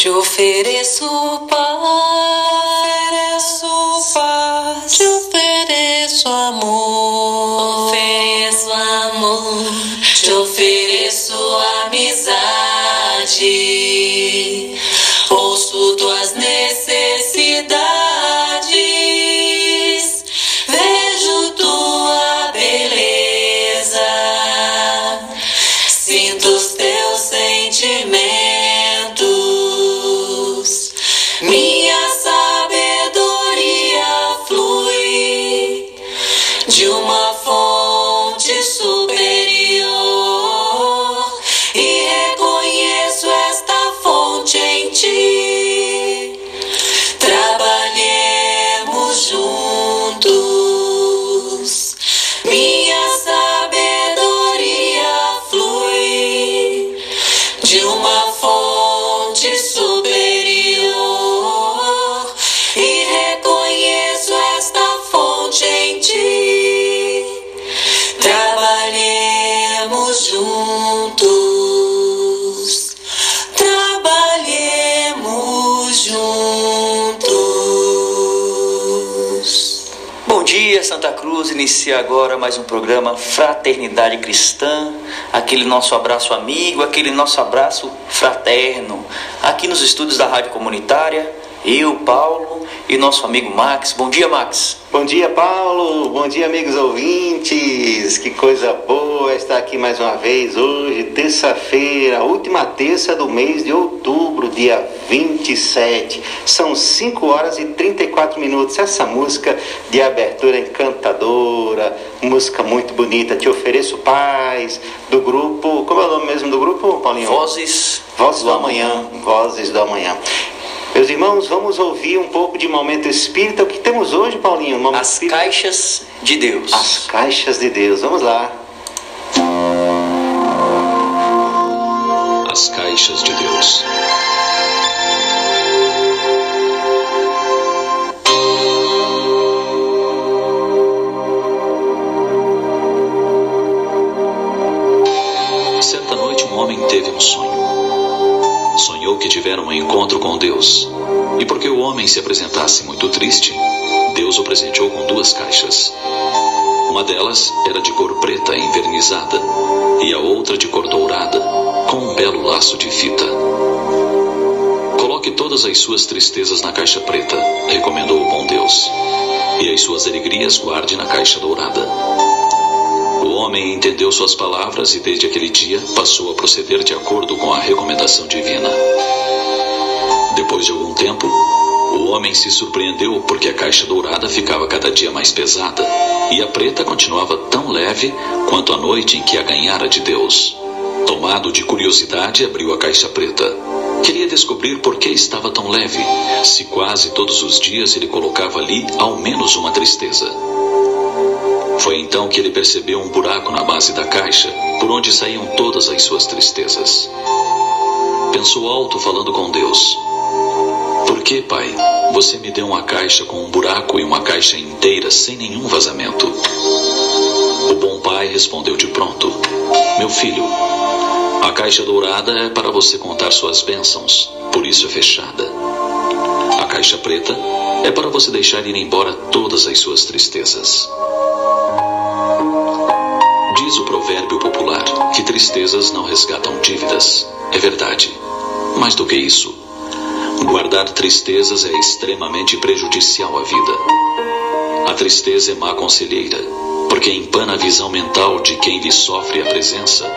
Te ofereço paz, te ofereço amor, Cruz. Inicia agora mais um programa Fraternidade Cristã. Aquele nosso abraço amigo, aquele nosso abraço fraterno. Aqui nos estúdios da Rádio Comunitária, eu, Paulo e nosso amigo Max. Bom dia, Max. Bom dia, Paulo. Bom dia, amigos ouvintes. Que coisa boa estar aqui mais uma vez hoje, terça-feira, última terça do mês de outubro, dia 27. São 5 horas e 34 minutos. Essa música de abertura encantadora, música muito bonita. Te ofereço paz, do grupo. Como é o nome mesmo do grupo, Paulinho? Vozes, Vozes do Amanhã. Vozes do Amanhã. Meus irmãos, vamos ouvir um pouco de momento espírita. O que temos hoje, Paulinho? Momento As espírita? Caixas de Deus. As caixas de Deus. Vamos lá. As caixas de Deus. Certa noite um homem teve um sonho. Sonhou que tivera um encontro com Deus. E porque o homem se apresentasse muito triste, Deus o presenteou com duas caixas. Uma delas era de cor preta envernizada e a outra de cor dourada, com um belo laço de fita. Coloque todas as suas tristezas na caixa preta, recomendou o bom Deus, e as suas alegrias guarde na caixa dourada. O homem entendeu suas palavras e desde aquele dia passou a proceder de acordo com a recomendação divina. Depois de algum tempo, o homem se surpreendeu porque a caixa dourada ficava cada dia mais pesada e a preta continuava tão leve quanto a noite em que a ganhara de Deus. Tomado de curiosidade, abriu a caixa preta. Queria descobrir por que estava tão leve, se quase todos os dias ele colocava ali ao menos uma tristeza. Foi então que ele percebeu um buraco na base da caixa, por onde saíam todas as suas tristezas. Pensou alto, falando com Deus: Por que, pai, você me deu uma caixa com um buraco e uma caixa inteira sem nenhum vazamento? O bom pai respondeu de pronto: Meu filho, a caixa dourada é para você contar suas bênçãos, por isso é fechada. A caixa preta é para você deixar ir embora todas as suas tristezas. Diz o provérbio popular que tristezas não resgatam dívidas. É verdade. Mais do que isso, guardar tristezas é extremamente prejudicial à vida. A tristeza é má conselheira, porque empana a visão mental de quem lhe sofre a presença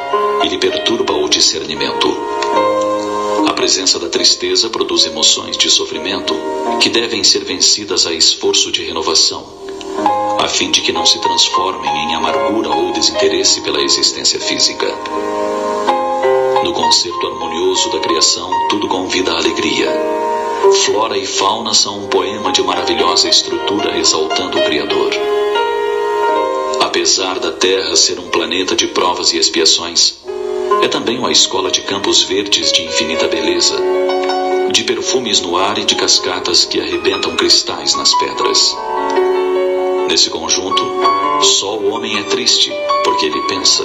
e lhe perturba o discernimento. A presença da tristeza produz emoções de sofrimento que devem ser vencidas a esforço de renovação, a fim de que não se transformem em amargura ou desinteresse pela existência física. No concerto harmonioso da criação, tudo convida à alegria. Flora e fauna são um poema de maravilhosa estrutura exaltando o Criador. Apesar da Terra ser um planeta de provas e expiações, é também uma escola de campos verdes de infinita beleza, de perfumes no ar e de cascatas que arrebentam cristais nas pedras. Nesse conjunto, só o homem é triste, porque ele pensa,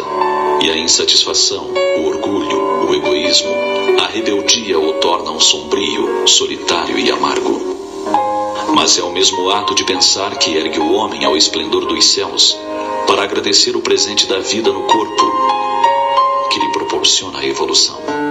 e a insatisfação, o orgulho, o egoísmo, a rebeldia o tornam sombrio, solitário e amargo. Mas é o mesmo ato de pensar que ergue o homem ao esplendor dos céus para agradecer o presente da vida no corpo que lhe proporciona a evolução.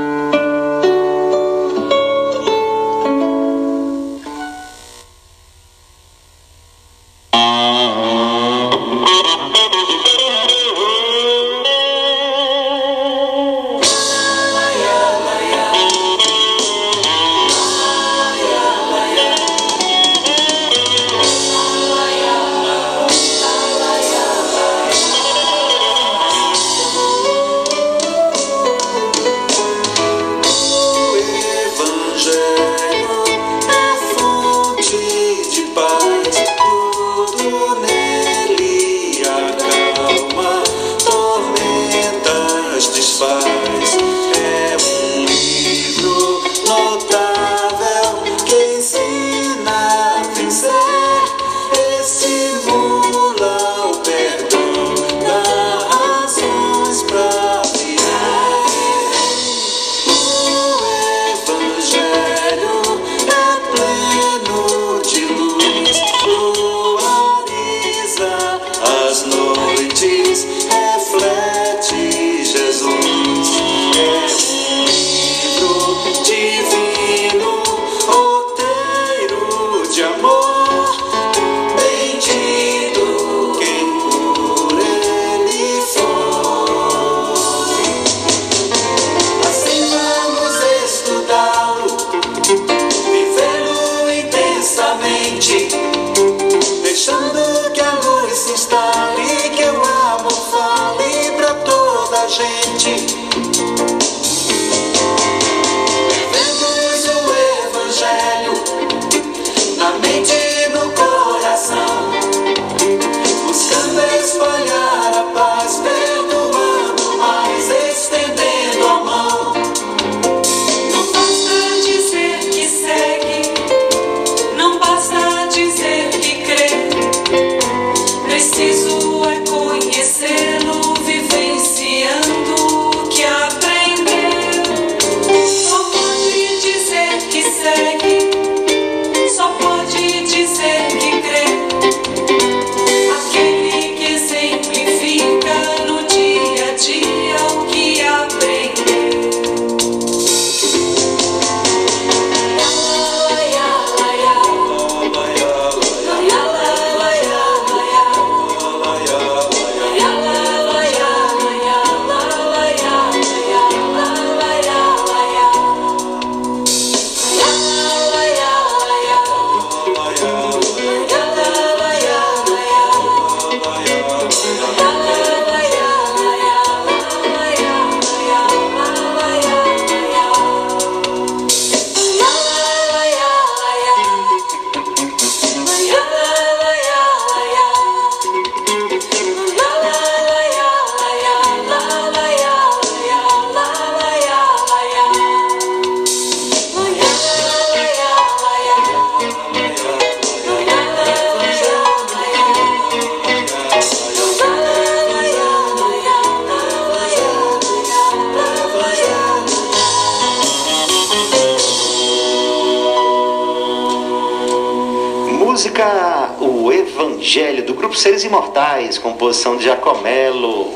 Grupo Seres Imortais, composição de Jacomelo.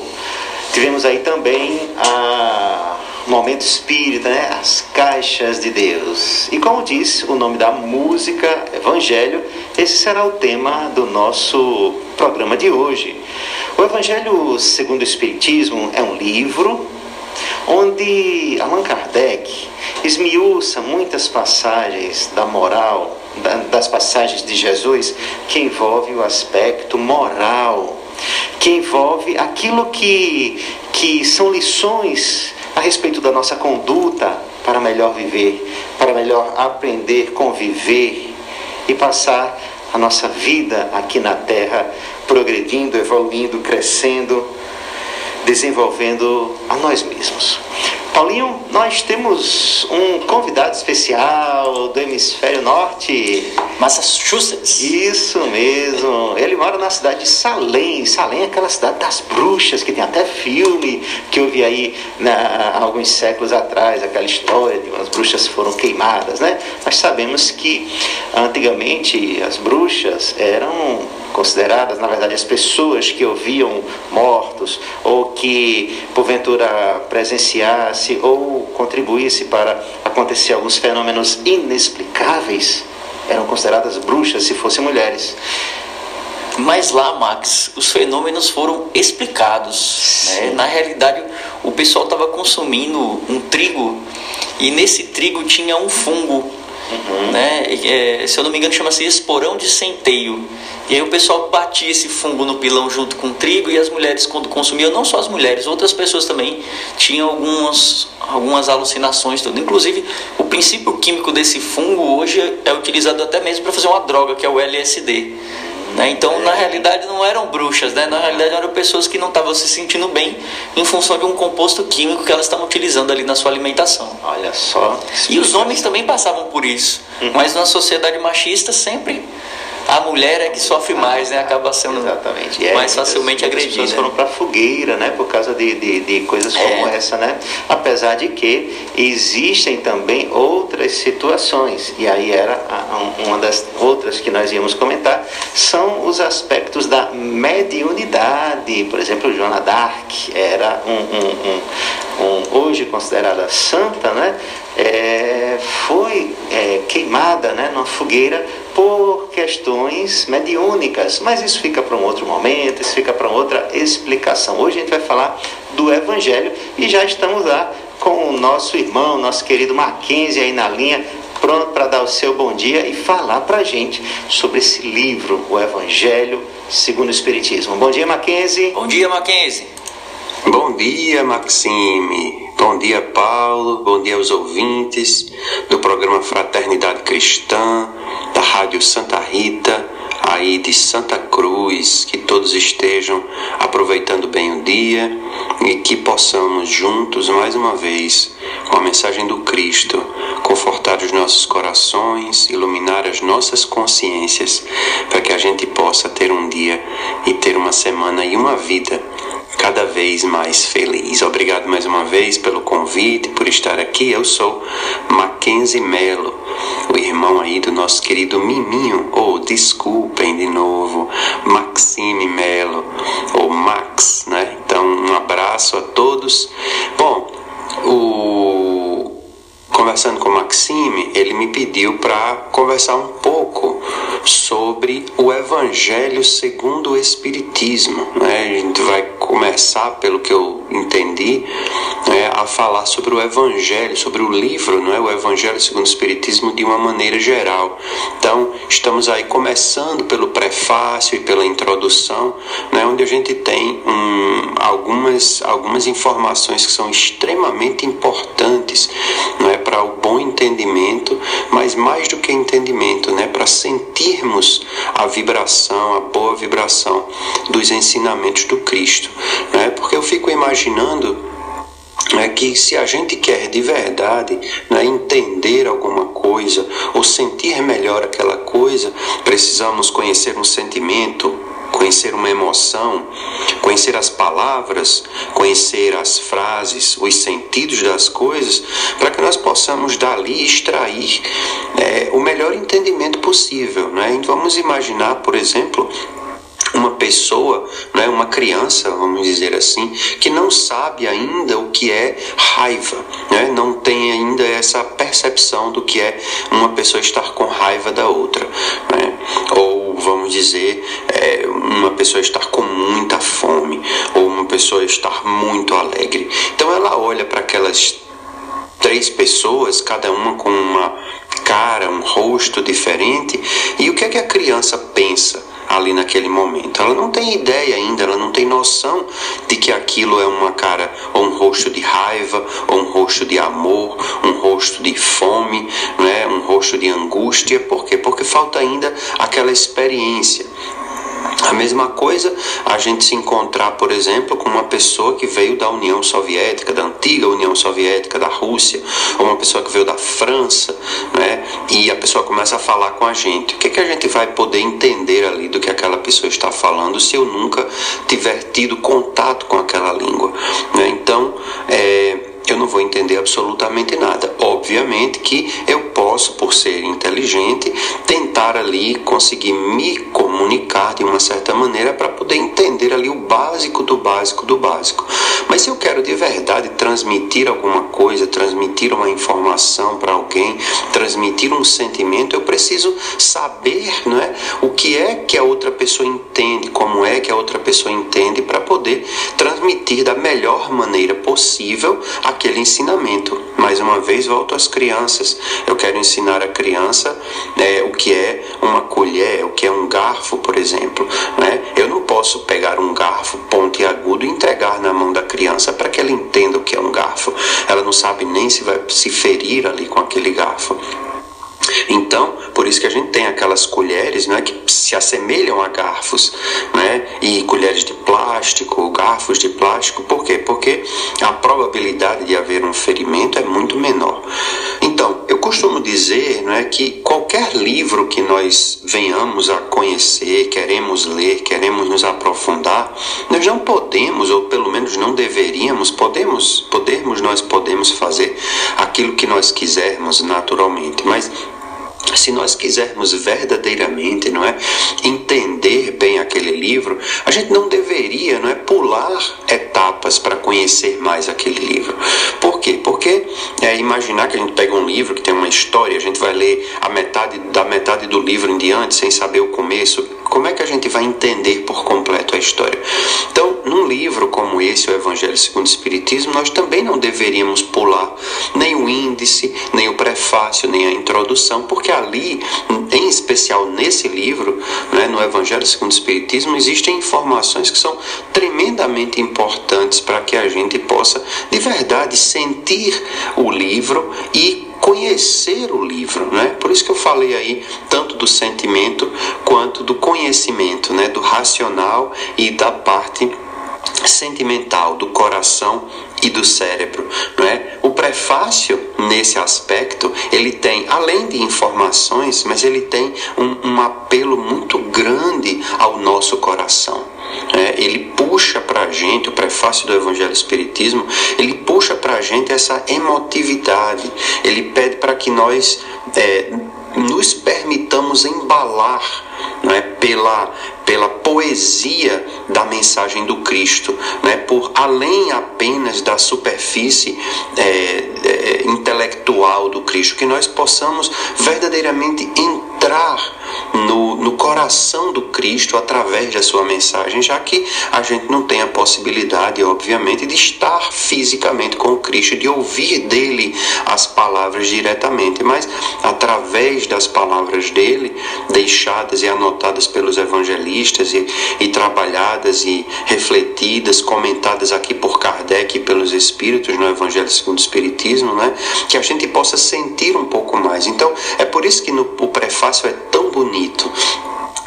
Tivemos aí também a momento espírita, né? As caixas de Deus. E como diz o nome da música, Evangelho, esse será o tema do nosso programa de hoje. O Evangelho segundo o Espiritismo é um livro onde Allan Kardec esmiuça muitas passagens da moral das passagens de Jesus que envolve o aspecto moral, que envolve aquilo que, que são lições a respeito da nossa conduta para melhor viver, para melhor aprender, conviver e passar a nossa vida aqui na terra progredindo, evoluindo, crescendo desenvolvendo a nós mesmos. Paulinho, nós temos um convidado especial do hemisfério norte. Massachusetts. Isso mesmo. Ele mora na cidade de Salem. Salem é aquela cidade das bruxas, que tem até filme que eu vi aí na, há alguns séculos atrás, aquela história de umas bruxas foram queimadas, né? Nós sabemos que antigamente as bruxas eram consideradas, na verdade, as pessoas que ouviam mortos ou que porventura presenciasse ou contribuísse para acontecer alguns fenômenos inexplicáveis eram consideradas bruxas se fossem mulheres. Mas lá, Max, os fenômenos foram explicados. Né? Na realidade, o pessoal estava consumindo um trigo e nesse trigo tinha um fungo. Uhum. Né? É, se eu não me engano, chama-se esporão de centeio. E aí o pessoal batia esse fungo no pilão junto com trigo e as mulheres, quando consumiam, não só as mulheres, outras pessoas também tinham algumas, algumas alucinações. Tudo. Inclusive, o princípio químico desse fungo hoje é utilizado até mesmo para fazer uma droga, que é o LSD. Né? Então, na realidade, não eram bruxas, né? na realidade, eram pessoas que não estavam se sentindo bem em função de um composto químico que elas estavam utilizando ali na sua alimentação. Olha só. E os homens também passavam por isso, uhum. mas na sociedade machista sempre a mulher é que sofre mais, né? Acaba sendo Exatamente. É, mais facilmente agredida. As pessoas foram para fogueira, né? Por causa de, de, de coisas como é. essa, né? Apesar de que existem também outras situações, e aí era uma das outras que nós íamos comentar, são os aspectos da mediunidade. Por exemplo, Joana d'Arc era um, um, um, um hoje considerada santa, né? É, foi é, queimada né, numa fogueira por questões mediúnicas, mas isso fica para um outro momento, isso fica para outra explicação. Hoje a gente vai falar do Evangelho e já estamos lá com o nosso irmão, nosso querido Mackenzie aí na linha, pronto para dar o seu bom dia e falar para a gente sobre esse livro, o Evangelho segundo o Espiritismo. Bom dia, Mackenzie. Bom dia, Mackenzie. Bom dia, Maxime. Bom dia, Paulo. Bom dia aos ouvintes do programa Fraternidade Cristã, da Rádio Santa Rita, aí de Santa Cruz. Que todos estejam aproveitando bem o dia e que possamos juntos, mais uma vez, com a mensagem do Cristo, confortar os nossos corações, iluminar as nossas consciências, para que a gente possa ter um dia e ter uma semana e uma vida cada vez mais feliz. Obrigado mais uma vez pelo convite, por estar aqui. Eu sou Mackenzie Melo, o irmão aí do nosso querido Miminho, ou oh, desculpem de novo, Maxime Melo, ou Max, né? Então, um abraço a todos. Bom, o conversando com o Maxime, ele me pediu para conversar um pouco sobre o Evangelho segundo o Espiritismo. Né? A gente vai começar, pelo que eu entendi, né, a falar sobre o Evangelho, sobre o livro, não é? o Evangelho segundo o Espiritismo, de uma maneira geral. Então, estamos aí começando pelo prefácio e pela introdução, né, onde a gente tem um, algumas, algumas informações que são extremamente importantes não é, para o bom entendimento, mas mais do que entendimento, né, para sentirmos a vibração, a boa vibração dos ensinamentos do Cristo. Né, porque eu fico imaginando é que se a gente quer de verdade né, entender alguma coisa ou sentir melhor aquela coisa, precisamos conhecer um sentimento, conhecer uma emoção, conhecer as palavras, conhecer as frases, os sentidos das coisas, para que nós possamos dali extrair é, o melhor entendimento possível. Né? Então, vamos imaginar, por exemplo, uma pessoa, não é uma criança, vamos dizer assim, que não sabe ainda o que é raiva, né? não tem ainda essa percepção do que é uma pessoa estar com raiva da outra, né? ou vamos dizer, é, uma pessoa estar com muita fome, ou uma pessoa estar muito alegre. Então ela olha para aquelas três pessoas, cada uma com uma cara, um rosto diferente, e o que é que a criança pensa? Ali naquele momento. Ela não tem ideia ainda, ela não tem noção de que aquilo é uma cara ou um rosto de raiva, ou um rosto de amor, um rosto de fome, né? um rosto de angústia. Por quê? Porque falta ainda aquela experiência. A mesma coisa a gente se encontrar, por exemplo, com uma pessoa que veio da União Soviética, da antiga União Soviética, da Rússia, ou uma pessoa que veio da França, né? e a pessoa começa a falar com a gente. O que, é que a gente vai poder entender ali do que aquela pessoa está falando se eu nunca tiver tido contato com aquela língua? Né? Então, é, eu não vou entender absolutamente nada. Obviamente que eu posso, por ser inteligente, tentar ali conseguir me de uma certa maneira para poder entender ali o básico do básico do básico. Mas se eu quero de verdade transmitir alguma coisa, transmitir uma informação para alguém, transmitir um sentimento, eu preciso saber, não é, o que é que a outra pessoa entende, como é que a outra pessoa entende para poder transmitir da melhor maneira possível aquele ensinamento. Mais uma vez volto às crianças. Eu quero ensinar a criança é, o que é uma colher, o que é um garfo, por exemplo. Né? Eu não posso pegar um garfo pontiagudo e entregar na mão da criança para que ela entenda o que é um garfo. Ela não sabe nem se vai se ferir ali com aquele garfo. Então, por isso que a gente tem aquelas colheres né, que se assemelham a garfos, né, e colheres de plástico, garfos de plástico, por quê? Porque a probabilidade de haver um ferimento é muito menor. Então, eu costumo dizer né, que qualquer livro que nós venhamos a conhecer, queremos ler, queremos nos aprofundar, nós não podemos, ou pelo menos não deveríamos, podemos, podemos, nós podemos fazer aquilo que nós quisermos naturalmente, mas se nós quisermos verdadeiramente, não é, entender bem aquele livro, a gente não deveria, não é, pular etapas para conhecer mais aquele livro. Por quê? Porque é imaginar que a gente pega um livro que tem uma história, a gente vai ler a metade da metade do livro em diante sem saber o começo. Como é que a gente vai entender por completo a história? Então, num livro como esse, o Evangelho segundo o Espiritismo, nós também não deveríamos pular nem o índice, nem o prefácio, nem a introdução, porque ali, em especial nesse livro, né, no Evangelho segundo o Espiritismo, existem informações que são tremendamente importantes para que a gente possa, de verdade, sentir o livro e conhecer o livro, né? Por isso que eu falei aí tanto do sentimento quanto do conhecimento, né? Do racional e da parte sentimental do coração e do cérebro, não é? O prefácio nesse aspecto ele tem além de informações, mas ele tem um, um apelo muito grande ao nosso coração. É, ele puxa para a gente, o prefácio do Evangelho Espiritismo, ele puxa para a gente essa emotividade, ele pede para que nós é, nos permitamos embalar não é, pela, pela poesia da mensagem do Cristo, não é, por além apenas da superfície é, é, intelectual do Cristo, que nós possamos verdadeiramente entrar no, no coração do Cristo através da sua mensagem, já que a gente não tem a possibilidade, obviamente, de estar fisicamente com o Cristo, de ouvir dele as palavras diretamente, mas através das palavras dele, deixadas e anotadas pelos evangelistas e, e trabalhadas e refletidas, comentadas aqui por Kardec e pelos Espíritos no Evangelho segundo o Espiritismo, né? que a gente possa sentir um pouco mais. Então, é por isso que no, o prefácio é tão bonito.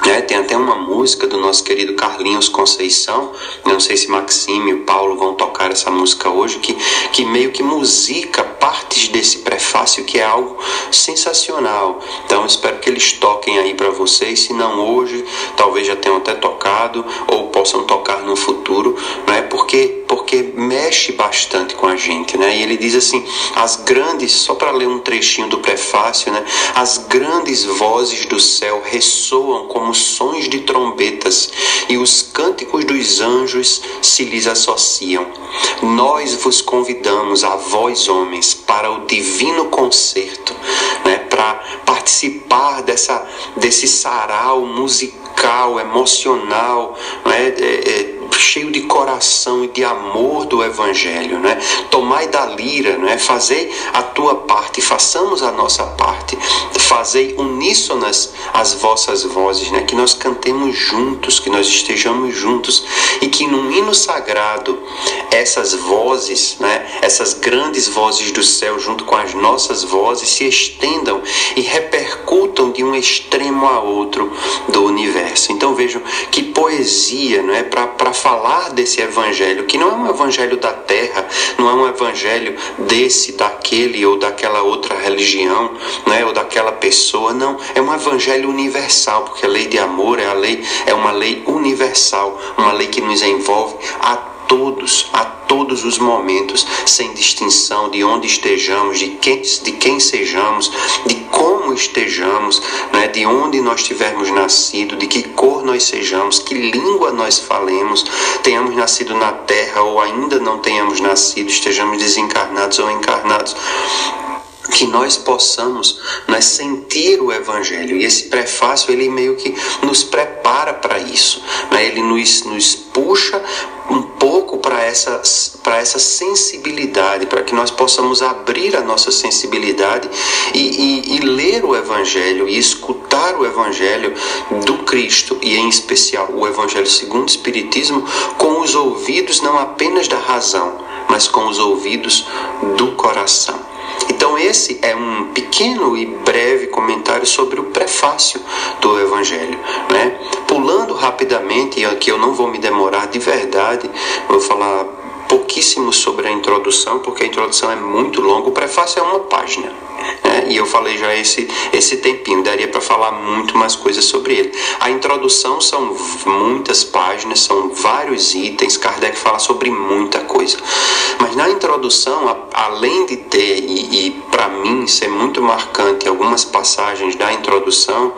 É, tem até uma música do nosso querido Carlinhos Conceição, não sei se Maxime e Paulo vão tocar essa música hoje, que, que meio que musica partes desse prefácio que é algo sensacional. Então espero que eles toquem aí para vocês, se não hoje, talvez já tenham até tocado ou possam tocar no futuro, não é? Porque porque mexe bastante com a gente, né? E ele diz assim: as grandes, só para ler um trechinho do prefácio, né? As grandes vozes do céu ressoam como sons de trombetas e os cânticos dos anjos se lhes associam. Nós vos convidamos a vós homens para o divino concerto, né? Para participar dessa desse sarau musical, emocional, né? É, é, cheio de coração e de amor do Evangelho, né? Tomai da lira, né? Fazei a tua parte, façamos a nossa parte, fazei uníssonas as vossas vozes, né? Que nós cantemos juntos, que nós estejamos juntos e que num hino sagrado essas vozes, né? Essas grandes vozes do céu junto com as nossas vozes se estendam e repercutam de um extremo a outro do universo. Então vejam que poesia, não é, para falar desse evangelho, que não é um evangelho da terra, não é um evangelho desse, daquele ou daquela outra religião, não é, ou daquela pessoa, não, é um evangelho universal, porque a lei de amor é a lei é uma lei universal, uma lei que nos envolve a todos, a todos os momentos, sem distinção de onde estejamos, de quem, de quem sejamos, de como estejamos, né, de onde nós tivermos nascido, de que cor nós sejamos, que língua nós falemos, tenhamos nascido na terra ou ainda não tenhamos nascido, estejamos desencarnados ou encarnados que nós possamos né, sentir o Evangelho. E esse prefácio, ele meio que nos prepara para isso. Né? Ele nos, nos puxa um pouco para essa, para essa sensibilidade, para que nós possamos abrir a nossa sensibilidade e, e, e ler o Evangelho e escutar o Evangelho do Cristo, e em especial o Evangelho segundo o Espiritismo, com os ouvidos não apenas da razão, mas com os ouvidos do coração. Então, esse é um pequeno e breve comentário sobre o prefácio do Evangelho. Né? Pulando rapidamente, e aqui eu não vou me demorar de verdade, vou falar pouquíssimo sobre a introdução, porque a introdução é muito longa, o prefácio é uma página. Né? E eu falei já esse, esse tempinho, daria para falar muito mais coisas sobre ele. A introdução são muitas páginas, são vários itens, Kardec fala sobre muita coisa. Mas na introdução, além de ter, e, e para mim ser muito marcante algumas passagens da introdução,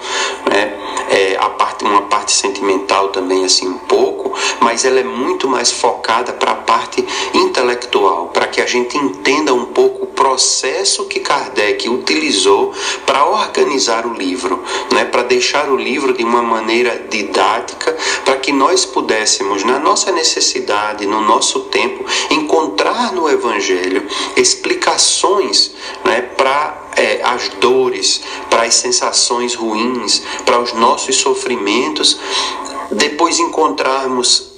né? é, a parte, uma parte sentimental também, assim, um pouco, mas ela é muito mais focada para a parte intelectual, para que a gente entenda um pouco o processo que Kardec utilizou para organizar o livro, né, para deixar o livro de uma maneira didática, para que nós pudéssemos, na nossa necessidade, no nosso tempo, encontrar no Evangelho explicações né, para é, as dores, para as sensações ruins, para os nossos sofrimentos, depois encontrarmos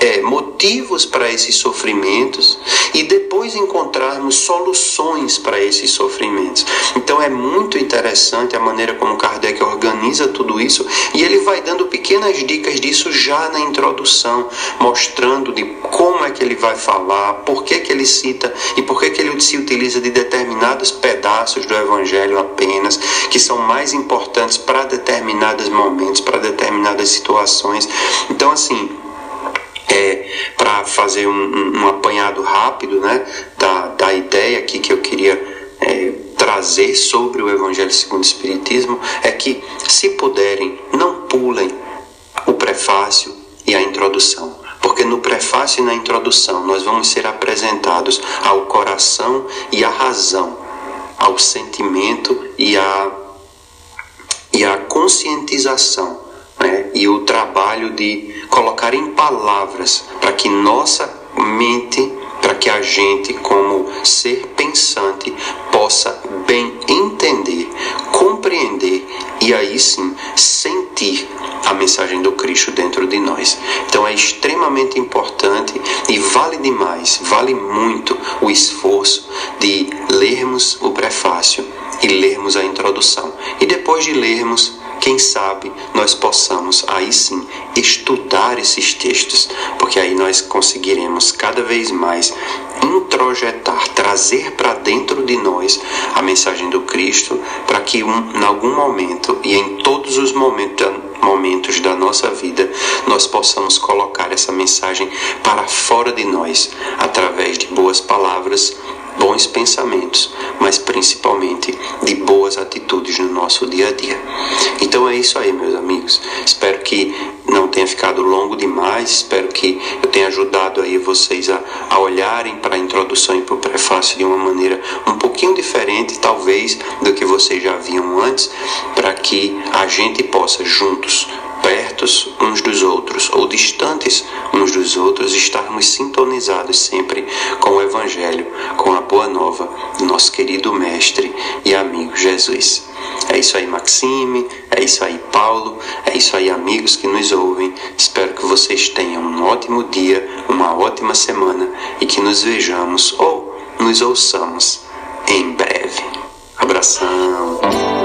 é, motivos para esses sofrimentos e depois encontrarmos soluções para esses sofrimentos. Então é muito interessante a maneira como Kardec organiza tudo isso e ele vai dando pequenas dicas disso já na introdução, mostrando de como é que ele vai falar, por que, que ele cita e por que, que ele se utiliza de determinados pedaços do Evangelho apenas, que são mais importantes para determinados momentos, para determinadas situações. Então, assim, é, para fazer um, um, apanhado rápido né, da, da ideia aqui que eu queria é, trazer sobre o Evangelho segundo o Espiritismo, é que, se puderem, não pulem o prefácio e a introdução. Porque no prefácio e na introdução nós vamos ser apresentados ao coração e à razão, ao sentimento e à, e à conscientização né? e o trabalho de colocar em palavras para que nossa mente, para que a gente, como ser pensante, possa bem entender, compreender e aí sim sentir a mensagem do Cristo dentro de nós. Então é extremamente importante e vale demais, vale muito o esforço de lermos o prefácio e lermos a introdução. E depois de lermos, quem sabe nós possamos aí sim estudar esses textos, porque aí nós conseguiremos cada vez mais introjetar, trazer para dentro de nós a mensagem do Cristo, para que um, em algum momento e em todos os momentos, momentos da nossa vida nós possamos colocar essa mensagem para fora de nós, através de boas palavras, bons pensamentos, mas principalmente de boas atitudes no nosso dia a dia. Então é isso aí, meus amigos. Espero que não tenha ficado longo demais, espero que eu tenha ajudado aí vocês a, a olharem para a introdução e para o prefácio de uma maneira um pouquinho diferente, talvez, do que vocês já viam antes, para que a gente possa juntos pertos uns dos outros ou distantes uns dos outros, estarmos sintonizados sempre com o Evangelho, com a boa nova do nosso querido Mestre e amigo Jesus. É isso aí, Maxime, é isso aí, Paulo, é isso aí, amigos que nos ouvem. Espero que vocês tenham um ótimo dia, uma ótima semana e que nos vejamos ou nos ouçamos em breve. Abração.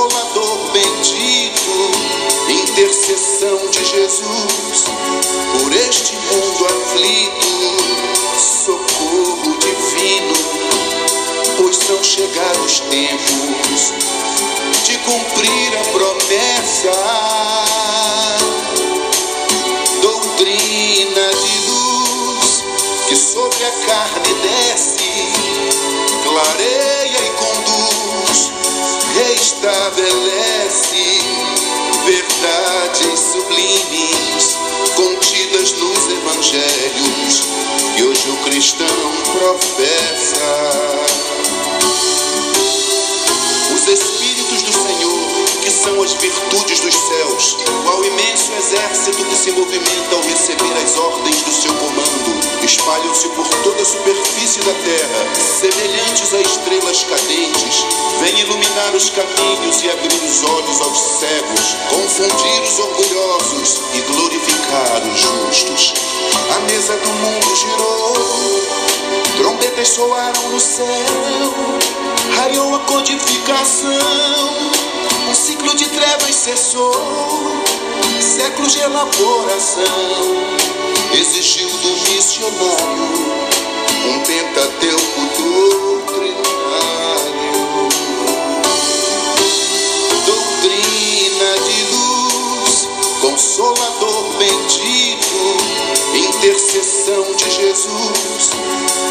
Consolador bendito, intercessão de Jesus, por este mundo aflito, socorro divino, pois são chegados os tempos de cumprir a promessa. estabelece verdades sublimes contidas nos evangelhos que hoje o cristão professa. são as virtudes dos céus, qual imenso exército que se movimenta ao receber as ordens do seu comando. Espalham-se por toda a superfície da terra, semelhantes a estrelas cadentes. Vem iluminar os caminhos e abrir os olhos aos cegos, confundir os orgulhosos e glorificar os justos. A mesa do mundo girou, trombetas soaram no céu, raiou a codificação. O ciclo de trevas cessou, séculos de elaboração. Existiu do missionário um pentateuco doutrinário. Doutrina de luz, consolador bendito, intercessão de Jesus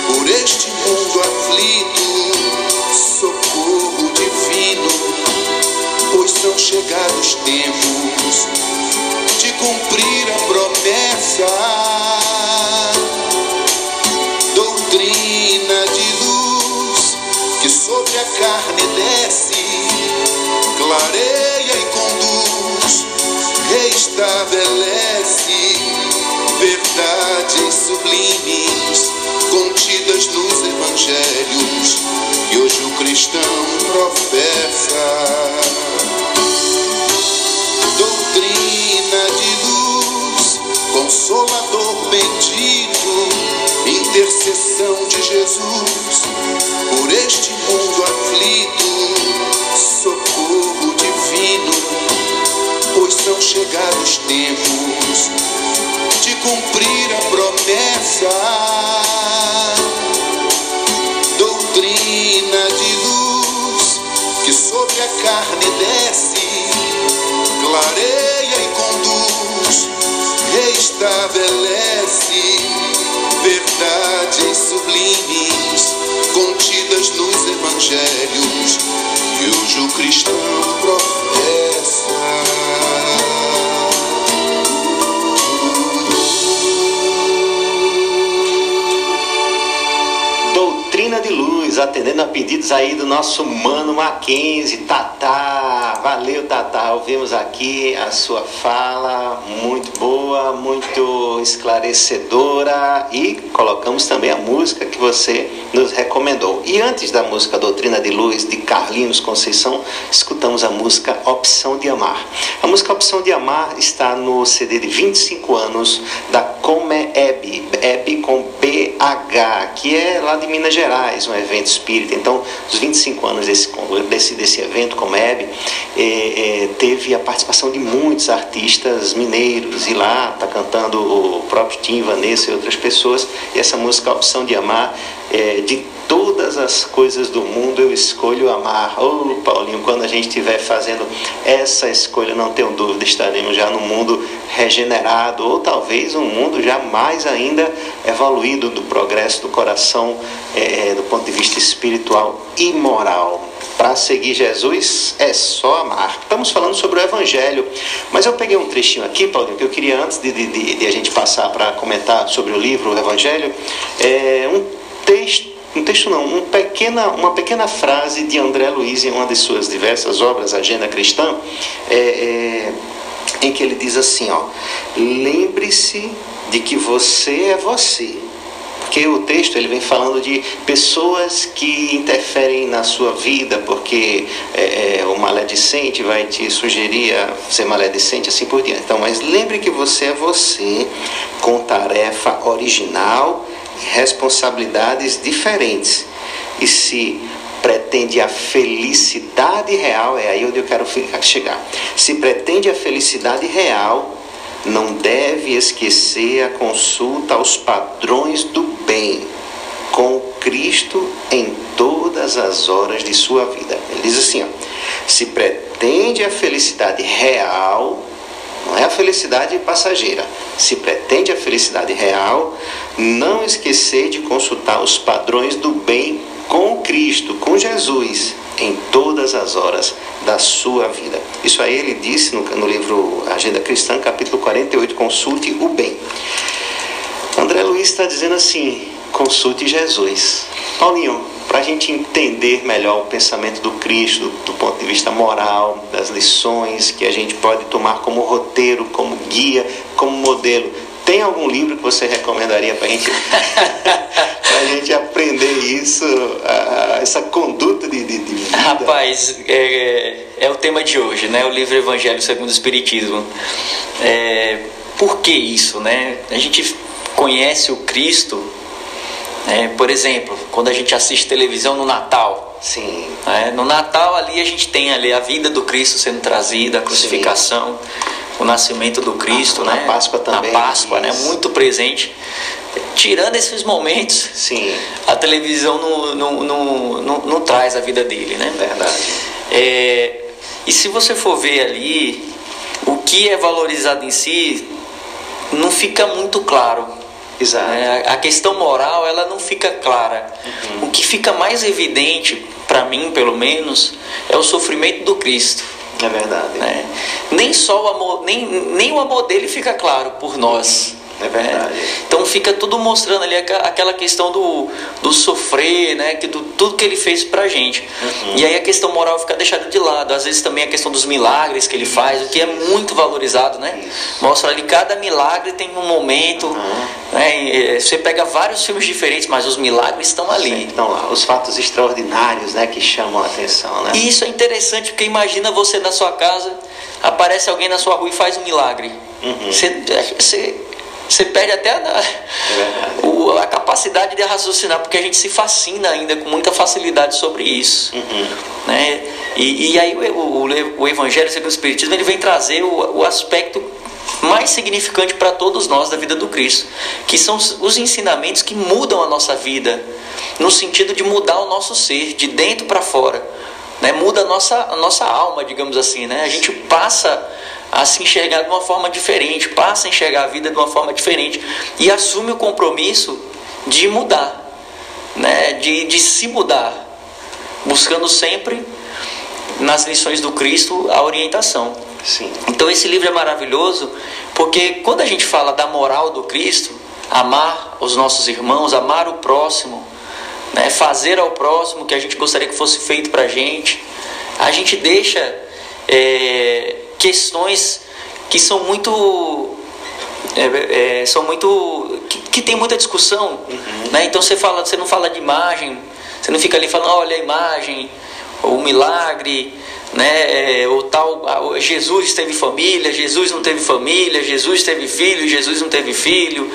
por este mundo aflito, socorro divino pois são chegados tempos de cumprir a promessa. Doutrina de luz que sobre a carne desce, clareia e conduz, restabelece verdades sublimes contidas nos evangelhos que hoje o cristão professa. Doutrina de luz, consolador bendito, intercessão de Jesus por este mundo aflito, socorro divino, pois são chegados tempos de cumprir a promessa. Doutrina de luz que sobre a carne desce, conduz, restabelece verdades sublimes contidas nos evangelhos que hoje o cristão professa. Doutrina de Luz, atendendo a pedidos aí do nosso mano Mackenzie, Tatá. Valeu, Tatá. Ouvimos aqui a sua fala, muito boa, muito esclarecedora e colocamos também a música que você nos recomendou. E antes da música Doutrina de Luz de Carlinhos Conceição, escutamos a música Opção de Amar. A música Opção de Amar está no CD de 25 anos da Come Eb, Eb com BH, que é lá de Minas Gerais, um evento espírita. Então, os 25 anos desse, desse, desse evento, Comeb, eh, eh, teve a participação de muitos artistas mineiros, e lá está cantando o próprio Tim, Vanessa e outras pessoas, e essa música Opção de Amar, eh, de todas as coisas do mundo eu escolho amar. Ô oh, Paulinho, quando a gente estiver fazendo essa escolha, não tenho dúvida, estaremos já no mundo regenerado, ou talvez um mundo já mais ainda evoluído do progresso do coração, é, do ponto de vista espiritual e moral. Para seguir Jesus é só amar. Estamos falando sobre o Evangelho, mas eu peguei um trechinho aqui, Paulinho, que eu queria antes de, de, de a gente passar para comentar sobre o livro, o Evangelho, é um texto um texto não, um pequena, uma pequena frase de André Luiz em uma de suas diversas obras, Agenda Cristã, é, é, em que ele diz assim, ó, lembre-se de que você é você. Porque o texto ele vem falando de pessoas que interferem na sua vida, porque é, o maledicente vai te sugerir a ser maledicente, assim por diante. Então, mas lembre que você é você, com tarefa original responsabilidades diferentes. E se pretende a felicidade real, é aí onde eu quero chegar. Se pretende a felicidade real, não deve esquecer a consulta aos padrões do bem com Cristo em todas as horas de sua vida. Ele diz assim: ó, se pretende a felicidade real, não é a felicidade passageira. Se pretende a felicidade real, não esquecer de consultar os padrões do bem com Cristo, com Jesus, em todas as horas da sua vida. Isso aí ele disse no, no livro Agenda Cristã, capítulo 48, consulte o bem. André Luiz está dizendo assim: consulte Jesus. Paulinho, para a gente entender melhor o pensamento do Cristo, do, ponto de vista moral, das lições que a gente pode tomar como roteiro, como guia, como modelo. Tem algum livro que você recomendaria para gente, a gente aprender isso, a, essa conduta de, de, de vida? Rapaz, é, é, o tema de hoje, né? O livro Evangelho segundo o Espiritismo. É, por que isso, né? A gente conhece o Cristo é, por exemplo, quando a gente assiste televisão no Natal. Sim. É, no Natal ali a gente tem ali a vida do Cristo sendo trazida, a crucificação, Sim. o nascimento do Cristo, na, né? Na Páscoa também. Na Páscoa, né? Muito presente. Tirando esses momentos, Sim. a televisão não, não, não, não, não traz a vida dele, né? Verdade. É, e se você for ver ali, o que é valorizado em si não fica muito claro Exato. É, a questão moral ela não fica clara. Uhum. O que fica mais evidente, para mim pelo menos, é o sofrimento do Cristo. É verdade. né? Nem só o amor, nem, nem o amor dele fica claro por nós. É verdade. Então fica tudo mostrando ali aquela questão do, do sofrer, né? Que do, tudo que ele fez pra gente. Uhum. E aí a questão moral fica deixada de lado. Às vezes também a questão dos milagres que ele faz, o que é muito valorizado, né? Mostra ali cada milagre tem um momento. Uhum. Né? Você pega vários filmes diferentes, mas os milagres estão ali. Então lá, os fatos extraordinários, né, que chamam a atenção, né? E isso é interessante porque imagina você na sua casa, aparece alguém na sua rua e faz um milagre. Uhum. Você, você, você perde até a, o- a capacidade de raciocinar, porque a gente se fascina ainda com muita facilidade sobre isso. Uhum. Né? E, e aí o, o, o Evangelho segundo o Espiritismo ele vem trazer o, o aspecto mais significante para todos nós da vida do Cristo, que são os ensinamentos que mudam a nossa vida, no sentido de mudar o nosso ser, de dentro para fora. Né? Muda a nossa, a nossa alma, digamos assim. Né? A gente passa a se enxergar de uma forma diferente, passa a enxergar a vida de uma forma diferente e assume o compromisso de mudar, né? de, de se mudar, buscando sempre nas lições do Cristo a orientação. Sim. Então esse livro é maravilhoso porque quando a gente fala da moral do Cristo, amar os nossos irmãos, amar o próximo, né, fazer ao próximo o que a gente gostaria que fosse feito para a gente, a gente deixa é, questões que são muito é, é, são muito que, que tem muita discussão, né? Então você fala, você não fala de imagem, você não fica ali falando, olha a imagem, o milagre, né? É, o tal, Jesus teve família, Jesus não teve família, Jesus teve filho, Jesus não teve filho.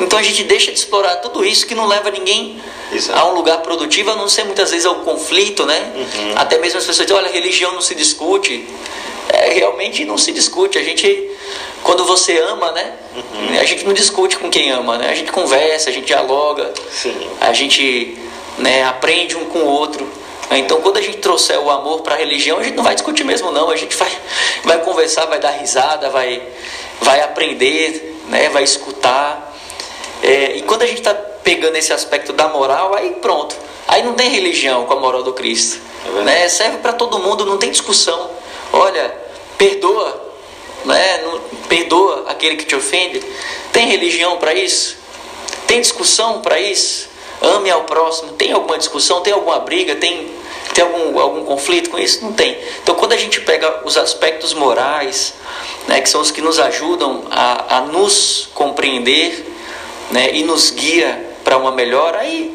Então a gente deixa de explorar tudo isso que não leva ninguém Exato. a um lugar produtivo, a não ser muitas vezes ao conflito, né? Até mesmo as pessoas dizem, olha, religião não se discute. É, realmente não se discute. A gente, quando você ama, né? A gente não discute com quem ama, né? A gente conversa, a gente dialoga, Sim. a gente né, aprende um com o outro. Então, quando a gente trouxer o amor para a religião, a gente não vai discutir mesmo, não. A gente vai, vai conversar, vai dar risada, vai, vai aprender, né, vai escutar. É, e quando a gente está pegando esse aspecto da moral, aí pronto. Aí não tem religião com a moral do Cristo. É né? Serve para todo mundo, não tem discussão. Olha, perdoa, né? Não- perdoa aquele que te ofende. Tem religião para isso? Tem discussão para isso? Ame ao próximo. Tem alguma discussão? Tem alguma briga? Tem, tem algum, algum conflito com isso? Não tem. Então, quando a gente pega os aspectos morais, né, que são os que nos ajudam a, a nos compreender né, e nos guia para uma melhora, aí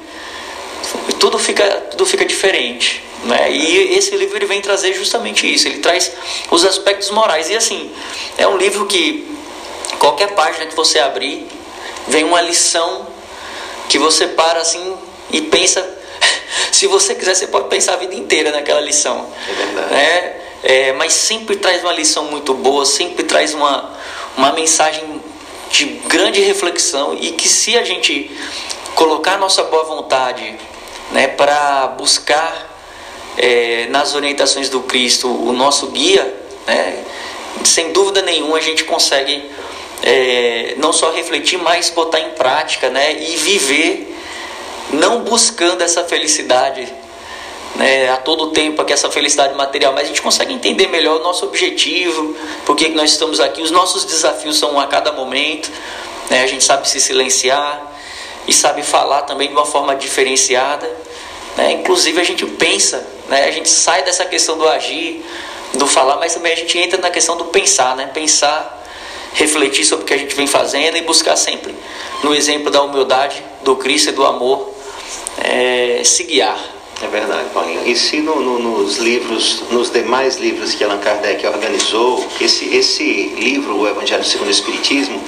tudo fica, tudo fica diferente. Né? E esse livro ele vem trazer justamente isso. Ele traz os aspectos morais. E assim, é um livro que qualquer página que você abrir, vem uma lição que você para assim e pensa. Se você quiser, você pode pensar a vida inteira naquela lição. É verdade. né? É, mas sempre traz uma lição muito boa, sempre traz uma, uma mensagem de grande reflexão e que se a gente colocar nossa boa vontade né, para buscar é, nas orientações do Cristo o nosso guia, né, sem dúvida nenhuma a gente consegue é, não só refletir, mas botar em prática né, e viver não buscando essa felicidade né, a todo tempo aqui essa felicidade material, mas a gente consegue entender melhor o nosso objetivo, por que nós estamos aqui, os nossos desafios são a cada momento, né, a gente sabe se silenciar e sabe falar também de uma forma diferenciada, né, inclusive a gente pensa, né, a gente sai dessa questão do agir, do falar, mas também a gente entra na questão do pensar, né, pensar, refletir sobre o que a gente vem fazendo e buscar sempre no exemplo da humildade, do Cristo e do amor, é, se guiar. É verdade, Paulinho. E se no- no- nos livros, nos demais livros que Allan Kardec organizou, esse, esse livro, o Evangelho segundo o Espiritismo,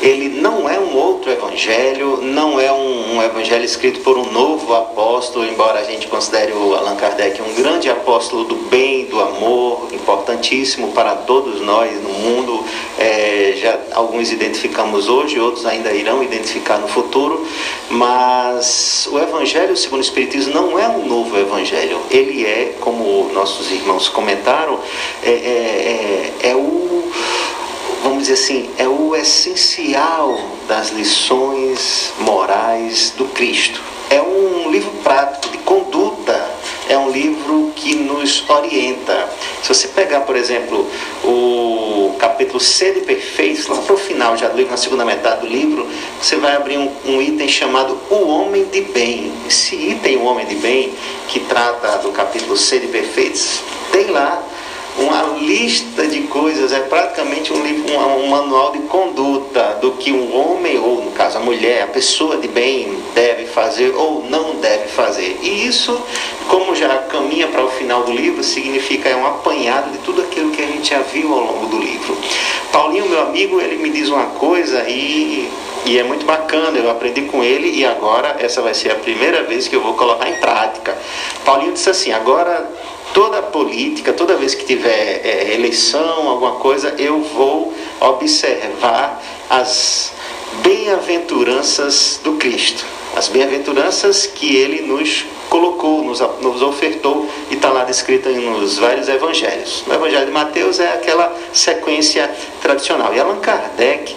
ele não é um outro evangelho, não é um, um evangelho escrito por um novo apóstolo, embora a gente considere o Allan Kardec um grande apóstolo do bem, do amor, importantíssimo para todos nós no mundo. É, já alguns identificamos hoje, outros ainda irão identificar no futuro, mas o Evangelho segundo o Espiritismo não é um novo Evangelho. Ele é, como nossos irmãos comentaram, é, é, é, é o vamos dizer assim, é o essencial das lições morais do Cristo. É um livro prático de conduta, é um livro que nos orienta. Se você pegar, por exemplo, o capítulo Sede Perfeitos, lá para o final já do livro, na segunda metade do livro, você vai abrir um, um item chamado O Homem de Bem. Esse item, O Homem de Bem, que trata do capítulo Sede Perfeitos, tem lá uma lista de coisas, é praticamente um, livro, um, um, manual de conduta do que um homem, ou no caso a mulher, a pessoa de bem deve fazer ou não deve fazer. E isso, como já caminha para o final do livro, significa é um apanhado de tudo aquilo que a gente já viu ao longo do livro. Paulinho, meu amigo, ele me diz uma coisa e e é muito bacana, eu aprendi com ele e agora essa vai ser a primeira vez que eu vou colocar em prática. Paulinho disse assim: agora toda política, toda vez que tiver é, eleição, alguma coisa, eu vou observar as bem-aventuranças do Cristo. As bem-aventuranças que ele nos colocou, nos, nos ofertou e está lá descrita nos vários evangelhos. No Evangelho de Mateus é aquela sequência tradicional. E Allan Kardec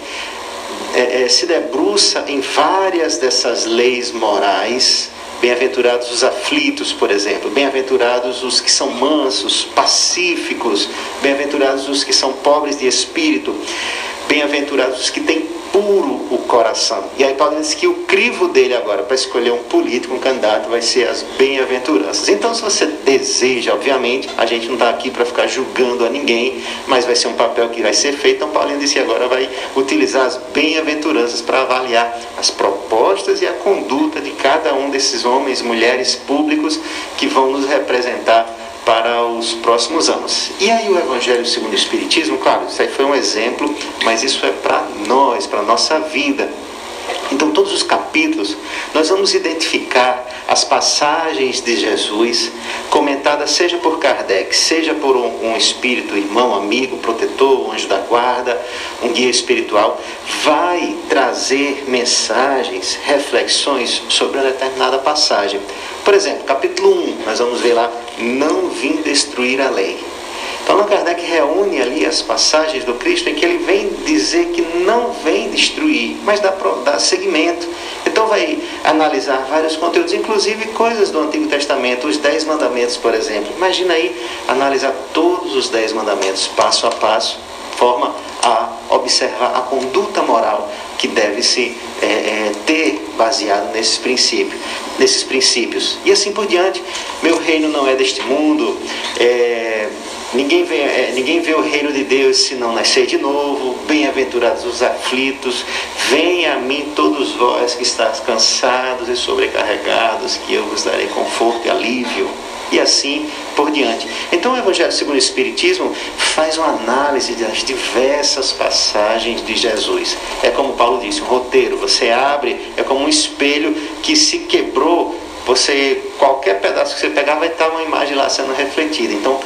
é, é, se debruça em várias dessas leis morais Bem-aventurados os aflitos, por exemplo. Bem-aventurados os que são mansos, pacíficos. Bem-aventurados os que são pobres de espírito. Bem-aventurados os que têm puro o coração. E aí Paulo diz que o crivo dele agora para escolher um político, um candidato, vai ser as bem-aventuranças. Então, se você deseja, obviamente, a gente não está aqui para ficar julgando a ninguém, mas vai ser um papel que vai ser feito. Então, Paulinho disse que agora vai utilizar as bem-aventuranças para avaliar as propostas e a conduta de cada um desses homens, mulheres públicos que vão nos representar para os próximos anos. E aí o Evangelho segundo o Espiritismo, claro, isso aí foi um exemplo, mas isso é para nós, para a nossa vida. Então, todos os capítulos, nós vamos identificar as passagens de Jesus, comentadas seja por Kardec, seja por um, um, espírito, irmão, amigo, protetor, anjo da guarda, um guia espiritual, vai trazer mensagens, reflexões sobre uma determinada passagem. Por exemplo, capítulo 1, nós vamos ver lá, não vim destruir a lei. Então, Allan Kardec reúne ali as passagens do Cristo em que ele vem dizer que não vem destruir, mas dá, dá seguimento. Então, vai analisar vários conteúdos, inclusive coisas do Antigo Testamento, os Dez Mandamentos, por exemplo. Imagina aí analisar todos os Dez Mandamentos, passo a passo, forma a observar a conduta moral que deve se é, é, ter baseado nesses princípios, nesses princípios. E assim por diante. Meu reino não é deste mundo. É, Ninguém vê, é, ninguém vê o reino de Deus se não nascer de novo. Bem-aventurados os aflitos. Venha a mim todos vós que estáis cansados e sobrecarregados, que eu vos darei conforto e alívio. E assim por diante. Então o Evangelho segundo o Espiritismo faz uma análise das diversas passagens de Jesus. É como Paulo disse, um roteiro. Você abre, é como um espelho que se quebrou você qualquer pedaço que você pegar vai estar uma imagem lá sendo refletida. Então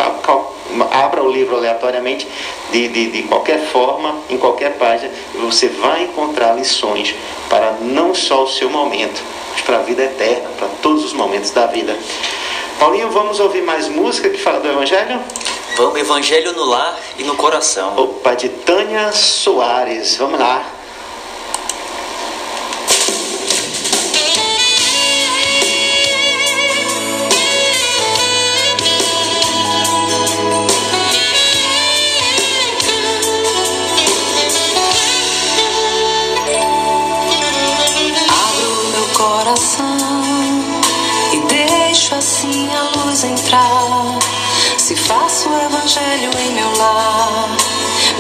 abra o livro aleatoriamente de, de, de qualquer forma, em qualquer página, e você vai encontrar lições para não só o seu momento, mas para a vida eterna, para todos os momentos da vida. Paulinho, vamos ouvir mais música que fala do Evangelho? Vamos, Evangelho no lar e no coração. Opa, de Tânia Soares. Vamos lá. Evangelho em meu lar,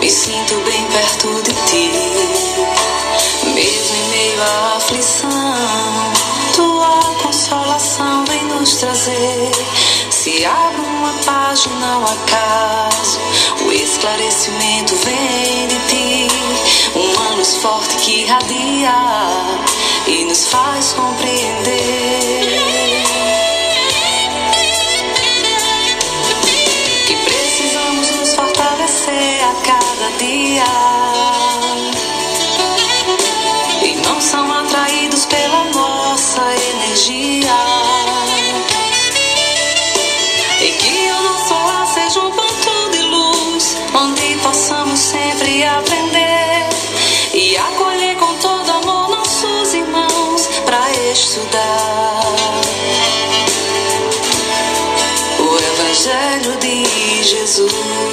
me sinto bem perto de ti. Mesmo em meio à aflição, tua consolação vem nos trazer. Se abro uma página ao acaso, o esclarecimento vem de ti. Uma luz forte que irradia e nos faz compreender. e não são atraídos pela nossa energia. E que o nosso lar seja um ponto de luz onde possamos sempre aprender e acolher com todo amor nossos irmãos para estudar. O Evangelho de Jesus.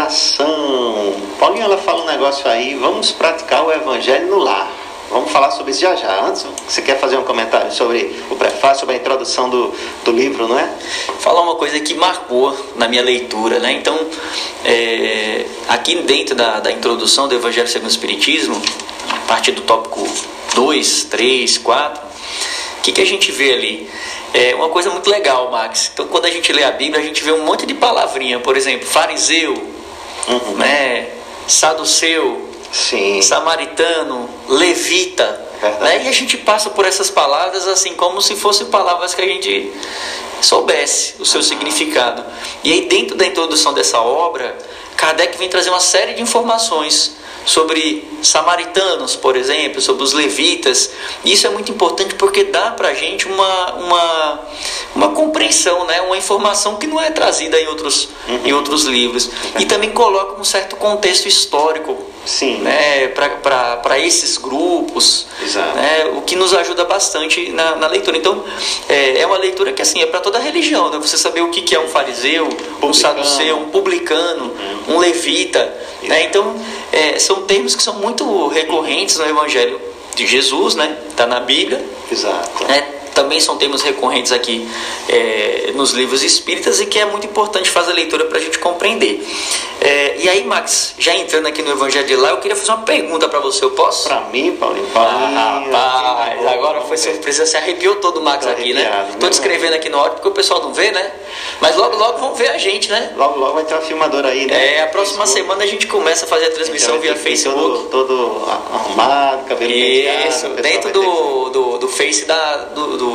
No coração. Paulinho, ela fala um negócio aí, vamos praticar o Evangelho no lar. Vamos falar sobre isso já já. Antes, você quer fazer um comentário sobre o prefácio, sobre a introdução do, do livro, não é? falar uma coisa que marcou na minha leitura, né? Então, é, aqui dentro da, da introdução do Evangelho segundo o Espiritismo, a partir do tópico 2, 3, 4, o que, que a gente vê ali? É uma coisa muito legal, Max. Então, quando a gente lê a Bíblia, a gente vê um monte de palavrinha, por exemplo, fariseu, Uhum. né? saduceu, Sim. samaritano, levita. Né? E a gente passa por essas palavras assim como se fossem palavras que a gente soubesse o seu significado. E aí dentro da introdução dessa obra, Kardec vem trazer uma série de informações sobre samaritanos, por exemplo, sobre os levitas. Isso é muito importante porque dá para a gente uma, uma, uma compreensão, né? uma informação que não é trazida em outros, em outros livros. E também coloca um certo contexto histórico Sim. né, para esses grupos, Exato. né, o que nos ajuda bastante na, na leitura. Então, é, é uma leitura que assim é para toda a religião, né? você saber o que, que é um fariseu, um Publicano. saduceu, um publicano, um levita. Né? Então, é, são termos que são muito recorrentes no Evangelho de Jesus, né? Está na Bíblia. Exato. né? Também são temas recorrentes aqui é, nos livros espíritas e que é muito importante fazer a leitura para a gente compreender. É, e aí, Max, já entrando aqui no Evangelho de lá, eu queria fazer uma pergunta para você, eu posso? Pra mim, Paulinho. Ah, rapaz, agora foi surpresa, se arrepiou todo o Max aqui, né? Tô né, descrevendo aqui no áudio porque o pessoal não vê, né? Mas logo, logo vão ver a gente, né? Logo, logo vai ter uma filmadora aí, né? É, a próxima Facebook. semana a gente começa a fazer a transmissão Então, via Facebook. Todo, todo arrumado, cabelo penteado, Isso, o pessoal dentro que- do, do, do Face da, do, do,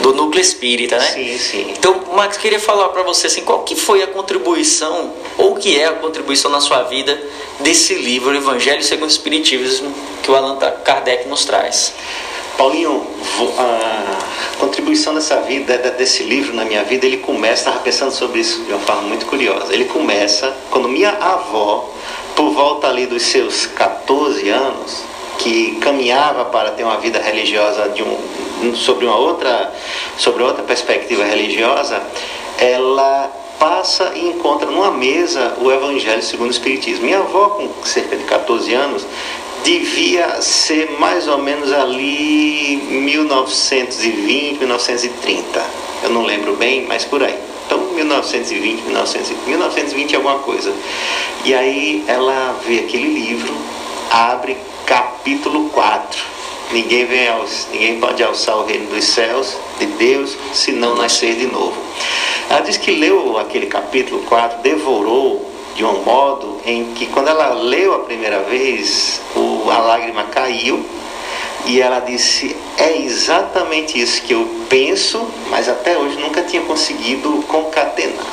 do núcleo espírita, né? Sim, sim. Então, Max, queria falar para você assim, qual que foi a contribuição ou que é a contribuição na sua vida desse livro Evangelho segundo o Espiritismo que o Allan Kardec nos traz? Paulinho, a contribuição dessa vida, desse livro na minha vida, ele começa, estava pensando sobre isso de uma forma muito curiosa. Ele começa quando minha avó, por volta ali dos seus 14 anos, que caminhava para ter uma vida religiosa de um, sobre uma outra sobre outra perspectiva religiosa, ela passa e encontra numa mesa o Evangelho segundo o Espiritismo. Minha avó, com cerca de 14 anos, devia ser mais ou menos ali 1920, 1930. Eu não lembro bem, mas por aí. Então, 1920, 1920, 1920 alguma coisa. E aí ela vê aquele livro, abre capítulo 4. Ninguém, vem aos, ninguém pode alçar o reino dos céus de Deus se não nascer de novo. Ela diz que leu aquele capítulo 4, devorou de um modo em que quando ela leu a primeira vez, o, a lágrima caiu e ela disse: É exatamente isso que eu penso, mas até hoje nunca tinha conseguido concatenar,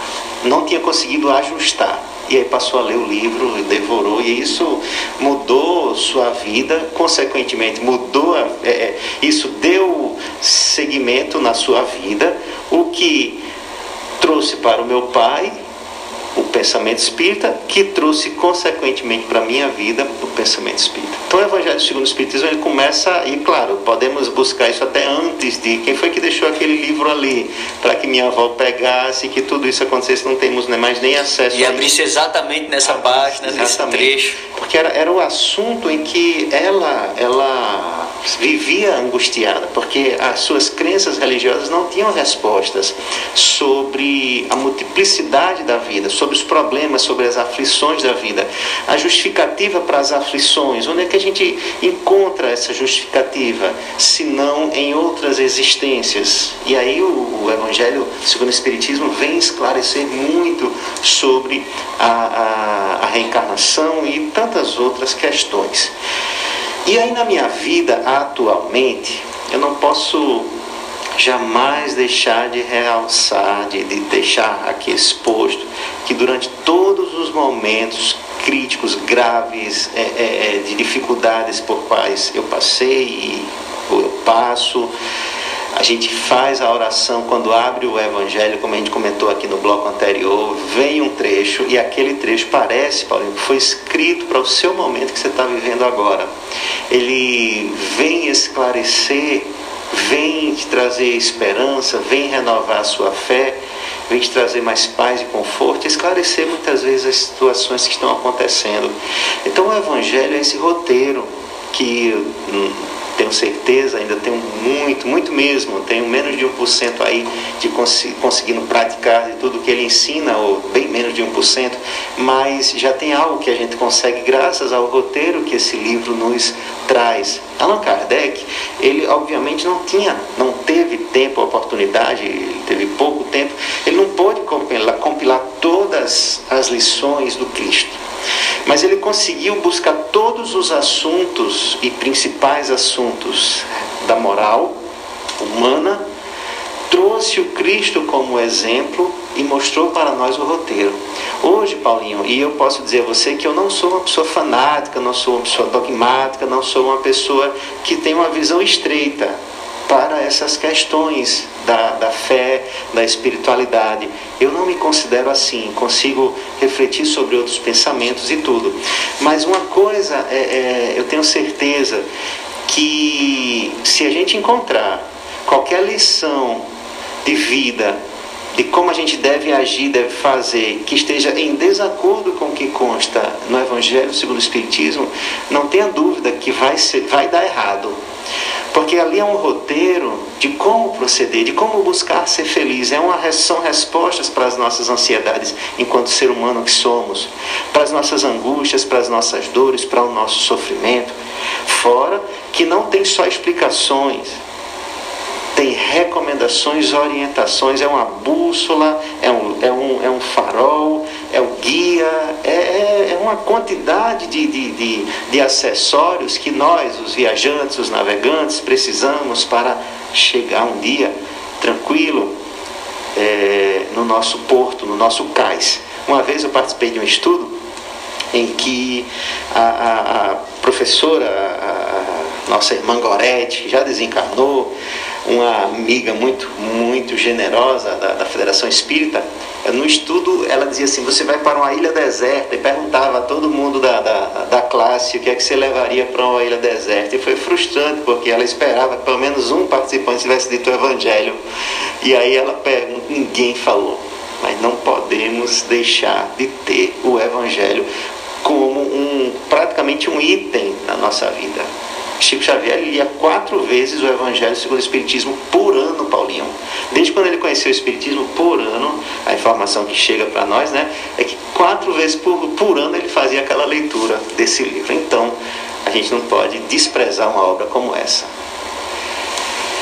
não tinha conseguido ajustar. E aí passou a ler o livro, devorou, e isso mudou sua vida, consequentemente mudou, é, é isso deu seguimento na sua vida, o que trouxe para o meu pai pensamento espírita, que trouxe consequentemente para a minha vida o pensamento espírita. Então o Evangelho segundo o Espiritismo ele começa, e claro, podemos buscar isso até antes de quem foi que deixou aquele livro ali, para que minha avó pegasse, que tudo isso acontecesse, não temos mais nem acesso e a abrisse exatamente nessa ah, página, nesse trecho. Porque era, era o assunto em que ela, ela vivia angustiada, porque as suas crenças religiosas não tinham respostas sobre a multiplicidade da vida, sobre os problemas, sobre as aflições da vida. A justificativa para as aflições, onde é que a gente encontra essa justificativa, se não em outras existências? E aí o, o Evangelho, segundo o Espiritismo, vem esclarecer muito sobre a, a, a reencarnação e tantas outras questões. E aí na minha vida atualmente, eu não posso jamais deixar de realçar, de, de deixar aqui exposto que durante todos os momentos críticos, graves, é, é, é de dificuldades por quais eu passei e eu passo, a gente faz a oração quando abre o Evangelho, como a gente comentou aqui no bloco anterior, vem um trecho e aquele trecho parece, Paulinho, que foi escrito para o seu momento que você está vivendo agora. Ele vem esclarecer, vem te trazer esperança, vem renovar a sua fé, vem te trazer mais paz e conforto, esclarecer muitas vezes as situações que estão acontecendo. Então o Evangelho é esse roteiro que hum, tenho certeza, ainda tenho muito, muito mesmo, tenho menos de 1% aí de cons conseguindo praticar de tudo que ele ensina, ou bem menos de 1%, mas já tem algo que a gente consegue graças ao roteiro que esse livro nos traz. Allan Kardec, ele obviamente não tinha, não teve tempo, oportunidade, ele teve pouco tempo, ele não pôde compilar, compilar todas as lições do Cristo. Mas ele conseguiu buscar todos os assuntos e principais assuntos da moral humana, trouxe o Cristo como exemplo e mostrou para nós o roteiro. Hoje, Paulinho, e eu posso dizer a você que eu não sou uma pessoa fanática, não sou uma pessoa dogmática, não sou uma pessoa que tem uma visão estreita para essas questões da, da fé, da espiritualidade. Eu não me considero assim, consigo refletir sobre outros pensamentos e tudo. Mas uma coisa é, é, eu tenho certeza que se a gente encontrar qualquer lição de vida de como a gente deve agir, deve fazer, que esteja em desacordo com o que consta no Evangelho segundo o Espiritismo, não tenha dúvida que vai, ser, vai dar errado. Porque ali é um roteiro de como proceder, de como buscar ser feliz. É uma, são respostas para as nossas ansiedades enquanto ser humano que somos, para as nossas angústias, para as nossas dores, para o nosso sofrimento. Fora que não tem só explicações, tem recomendações, orientações, é uma bússola, é um, é um, é um farol, é o guia, é, é, é uma quantidade de, de, de, de acessórios que nós, os viajantes, os navegantes, precisamos para chegar um dia nosso porto, no nosso cais. Uma vez eu participei de um estudo em que a, a, a professora, a, nossa irmã Gorete, já desencarnou, uma amiga muito, muito generosa da, da Federação Espírita, no estudo ela dizia assim, você vai para uma ilha deserta e perguntava a todo mundo da, da, da classe o que é que você levaria para uma ilha deserta. E foi frustrante, porque ela esperava que pelo menos um participante tivesse dito o evangelho. E aí ela pergunta, ninguém falou. Mas não podemos deixar de ter o evangelho como um praticamente um item na nossa vida. Chico Xavier lia quatro vezes o Evangelho segundo o Espiritismo por ano, Paulinho. Desde quando ele conheceu o Espiritismo por ano, a informação que chega para nós, né, é que quatro vezes por, por ano ele fazia aquela leitura desse livro. Então, a gente não pode desprezar uma obra como essa.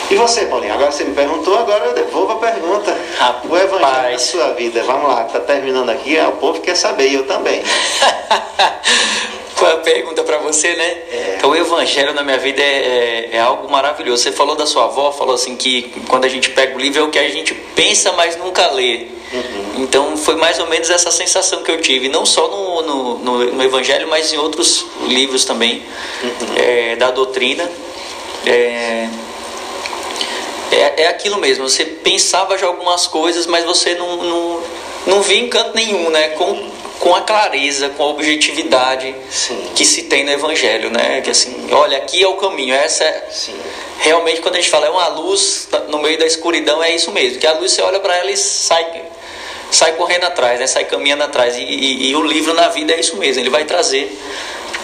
E você, Paulinho? Agora você me perguntou, agora eu devolvo a pergunta. Rapaz. O Evangelho da sua vida. Vamos lá, está terminando aqui, o povo quer saber, eu também. Foi a pergunta para você, né? É. Então, o evangelho na minha vida é, é, é, algo maravilhoso. Você falou da sua avó, falou assim que quando a gente pega o livro é o que a gente pensa, mas nunca lê. Uhum. Então, foi mais ou menos essa sensação que eu tive, não só no, no, no, no evangelho, mas em outros livros também uhum. é, da doutrina. É, é, é aquilo mesmo, você pensava já algumas coisas, mas você não, não, não via em canto nenhum, né? Com, com a clareza, com a objetividade Sim. que se tem no Evangelho, né? Que assim, olha, aqui é o caminho, essa é... Sim. Realmente, quando a gente fala é uma luz no meio da escuridão, é isso mesmo, que a luz você olha para ela e sai, sai correndo atrás, né? sai caminhando atrás. E, e, e o livro na vida é isso mesmo, ele vai trazer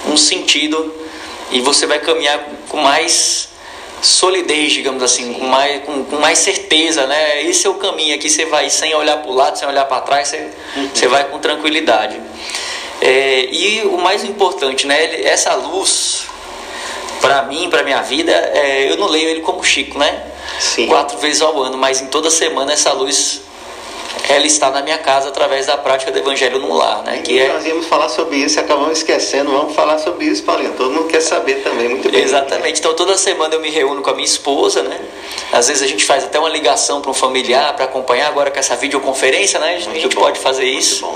um sentido e você vai caminhar com mais solidez, digamos assim, com mais, com, com, mais certeza, né? Esse é o caminho aqui, você vai sem olhar para o lado, sem olhar para trás, você, uhum. você vai com tranquilidade. É, e o mais importante, né? Essa luz, para mim, para minha vida, é, eu não leio ele como Chico, né? Sim. Quatro vezes ao ano, mas em toda semana essa luz ela está na minha casa através da prática do Evangelho no lar, né? Que é... Nós íamos falar sobre isso e acabamos esquecendo. Vamos falar sobre isso, Paulinho. Todo mundo quer saber também, muito bem. Exatamente. Então toda semana eu me reúno com a minha esposa, né? Às vezes a gente faz até uma ligação para um familiar para acompanhar. Agora com essa videoconferência, né? A gente muito pode bom. fazer isso.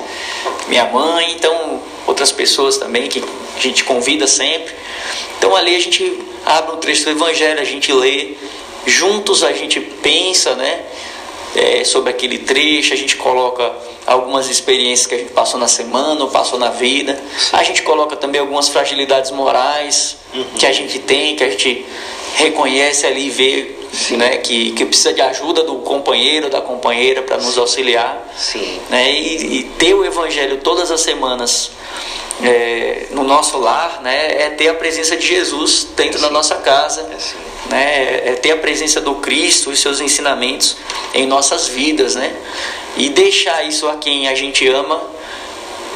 Minha mãe, então outras pessoas também que a gente convida sempre. Então ali a gente abre um trecho do Evangelho, a gente lê, juntos a gente pensa, né? É, sobre aquele trecho, a gente coloca algumas experiências que a gente passou na semana ou passou na vida. A gente coloca também algumas fragilidades morais uhum. que a gente tem, que a gente reconhece ali e vê né, que, que precisa de ajuda do companheiro, da companheira para nos auxiliar. Sim. Né, e, e ter o evangelho todas as semanas é, no nosso lar, né, é ter a presença de Jesus dentro da nossa casa, é né, é ter a presença do Cristo e seus ensinamentos em nossas vidas, né, e deixar isso a quem a gente ama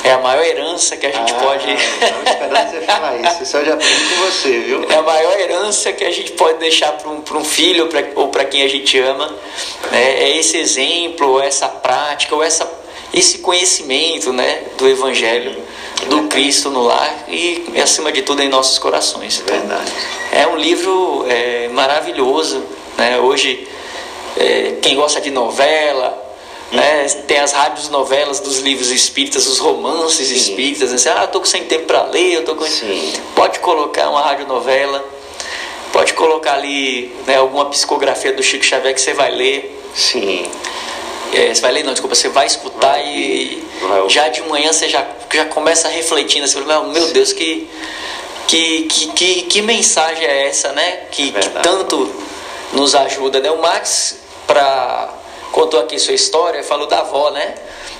é a maior herança que a gente ah, pode. Estava esperando você falar isso. Isso eu já aprendi com você, viu? É a maior herança que a gente pode deixar para um, um filho pra, ou para quem a gente ama. Né? É esse exemplo, ou essa prática, ou essa, esse conhecimento né, do Evangelho do Cristo no lar e, acima de tudo, em nossos corações. Então, Verdade. É um livro é, maravilhoso. Né? Hoje, é, quem gosta de novela, né? tem as rádios novelas dos livros espíritas, os romances Sim. espíritas. Né? Ah, estou sem tempo para ler, eu tô com... Sim. Pode colocar uma radionovela, pode colocar ali né, alguma psicografia do Chico Xavier que você vai ler. Sim. É, você vai ler, não, desculpa, você vai escutar vai, e vai. já de manhã você já, já começa refletindo assim, meu. Deus, que, que, que, que, que mensagem é essa, né? Que, É que tanto nos ajuda, né? O Max, pra, contou aqui sua história, falou da avó, né?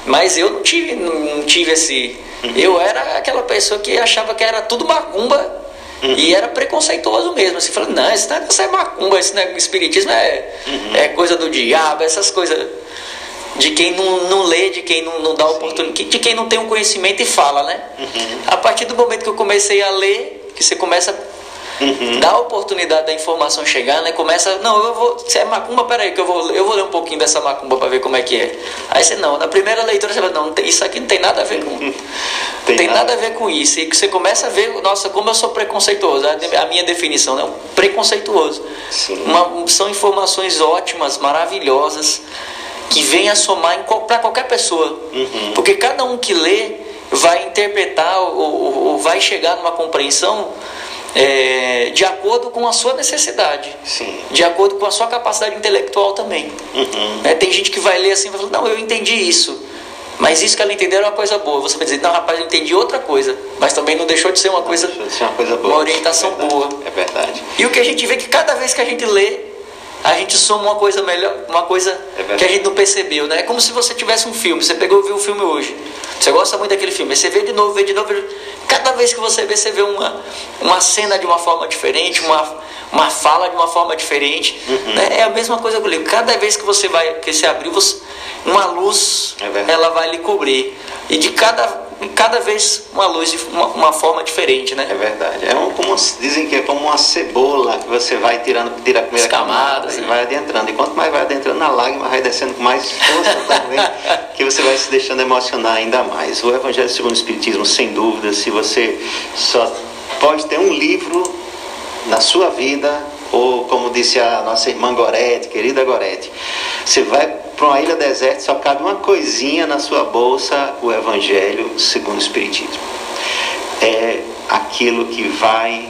Mas eu não tive, não tive esse. Uhum. Eu era aquela pessoa que achava que era tudo macumba Uhum. e era preconceituoso mesmo. Assim, falando, não, esse negócio é macumba, esse negócio, espiritismo é, Uhum. é coisa do diabo, essas coisas de quem não, não lê, de quem não, não dá oportunidade, de quem não tem um conhecimento e fala, né? Uhum. A partir do momento que eu comecei a ler, que você começa Uhum. a dar a oportunidade da informação chegar, né? Começa, não, eu vou, se é macumba, peraí, que eu vou, eu vou ler um pouquinho dessa macumba para ver como é que é. Aí você, não, na primeira leitura você fala, não, isso aqui não tem nada a ver com. Tem tem, nada. nada. a ver com isso. E você começa a ver, nossa, como eu sou preconceituoso. A, a minha definição, né? Preconceituoso. Sim. Uma- são informações ótimas, maravilhosas, que venha somar para qualquer pessoa. Uhum. Porque cada um que lê vai interpretar ou, ou, ou vai chegar numa compreensão é, de acordo com a sua necessidade, Sim. de acordo com a sua capacidade intelectual também. Uhum. É, tem gente que vai ler assim e vai falar, não, eu entendi isso. Mas isso que ela entendeu era uma coisa boa. Você vai dizer, não, rapaz, eu entendi outra coisa. Mas também não deixou de ser uma coisa, eu dizer uma coisa boa. uma orientação é verdade, boa. É verdade. E o que a gente vê é que cada vez que a gente lê, a gente soma uma coisa melhor, uma coisa É que a gente não percebeu, né? É como se você tivesse um filme, você pegou e viu o filme hoje. Você gosta muito daquele filme, você vê de novo, vê de novo. Cada vez que você vê, você vê uma, uma cena de uma forma diferente, uma, uma fala de uma forma diferente. Uhum. né? É a mesma coisa que eu livro. Cada vez que você vai, que você abrir, você, uma luz, É ela vai lhe cobrir. E de cada, cada vez uma luz de uma, uma forma diferente, né? É verdade. É um, como dizem que é como uma cebola que você vai tirando, tira a primeira As camadas, camada e né? vai adentrando. E quanto mais vai adentrando na lágrima, vai descendo com mais força também, que você vai se deixando emocionar ainda mais. O Evangelho segundo o Espiritismo, sem dúvida, se você só pode ter um livro na sua vida, ou como disse a nossa irmã Gorete, querida Gorete, você vai para uma ilha deserta, só cabe uma coisinha na sua bolsa, o Evangelho segundo o Espiritismo. É aquilo que vai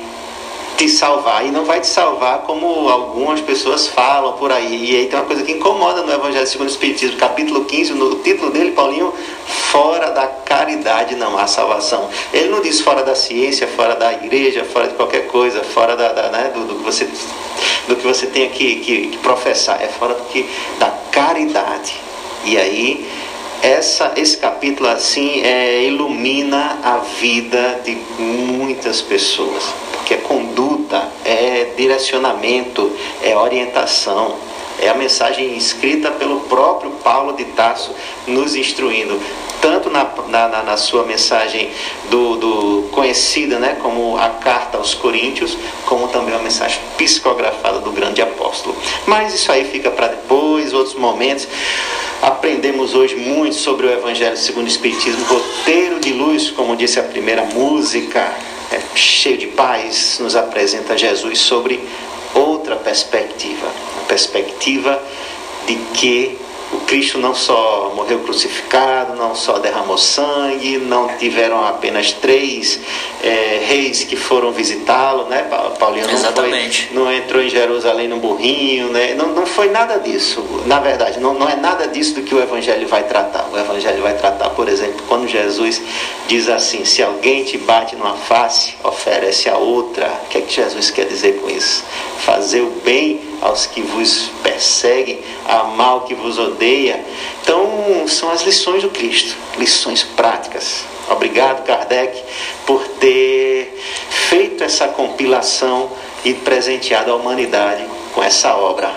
te salvar e não vai te salvar como algumas pessoas falam por aí. E aí tem uma coisa que incomoda no Evangelho segundo o Espiritismo, capítulo 15, no título dele, Paulinho, fora da caridade não há salvação. Ele não diz fora da ciência, fora da igreja, fora de qualquer coisa, fora da, da, né, do, do que você do que você tenha que, que, que professar, é fora do que da caridade. E aí essa, esse capítulo assim é, ilumina a vida de muitas pessoas, porque é conduta, é direcionamento, é orientação, é a mensagem escrita pelo próprio Paulo de Tarso nos instruindo, tanto na, na, na- sua mensagem do, do conhecida né, como a carta aos Coríntios, como também uma mensagem psicografada do grande apóstolo. Mas isso aí fica para depois, outros momentos. Aprendemos hoje muito sobre o Evangelho segundo o Espiritismo, roteiro de luz, como disse a primeira música, é cheio de paz, nos apresenta Jesus sobre outra perspectiva, a perspectiva de que o Cristo não só morreu crucificado, não só derramou sangue, não tiveram apenas três eh, reis que foram visitá-lo, né, Pa- Paulinho? Não foi- Exatamente. não entrou em Jerusalém no burrinho, né? não, não foi nada disso. Na verdade, não, não é nada disso do que o Evangelho vai tratar. O Evangelho vai tratar, por exemplo, quando Jesus diz assim: se alguém te bate numa face, oferece a outra. O que é que Jesus quer dizer com isso? Fazer o bem aos que vos perseguem, amar o que vos odeia. Então, são as lições do Cristo, lições práticas. Obrigado, Kardec, por ter feito essa compilação e presenteado a humanidade com essa obra.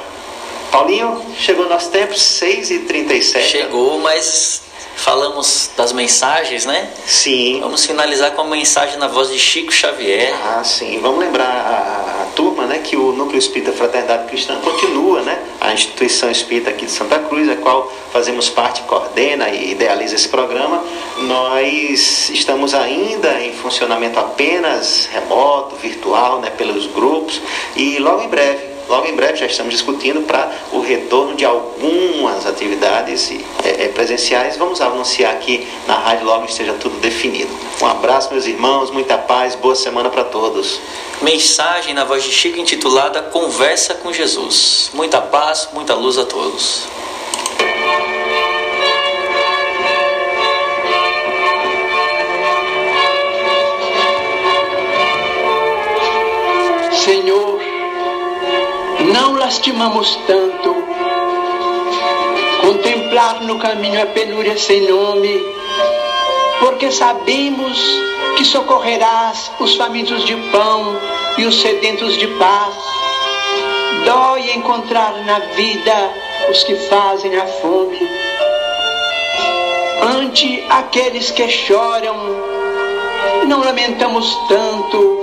Paulinho, chegou nosso tempo, 6h37. Chegou, mas falamos das mensagens, né? Sim. Vamos finalizar com a mensagem na voz de Chico Xavier. Ah, sim. Vamos lembrar a, a turma, né, que o Núcleo Espírita Fraternidade Cristã continua, né, a instituição espírita aqui de Santa Cruz, a qual fazemos parte, coordena e idealiza esse programa. Nós estamos ainda em funcionamento apenas remoto, virtual, né, pelos grupos e logo em breve Logo em breve já estamos discutindo para o retorno de algumas atividades eh, eh, presenciais. Vamos anunciar aqui na rádio logo esteja tudo definido. Um abraço, meus irmãos, muita paz, boa semana para todos. Mensagem na voz de Chico intitulada Conversa com Jesus. Muita paz, muita luz a todos. Senhor, lastimamos tanto. Contemplar no caminho a penúria sem nome, porque sabemos que socorrerás os famintos de pão e os sedentos de paz. Dói encontrar na vida os que fazem a fome. Ante aqueles que choram, não lamentamos tanto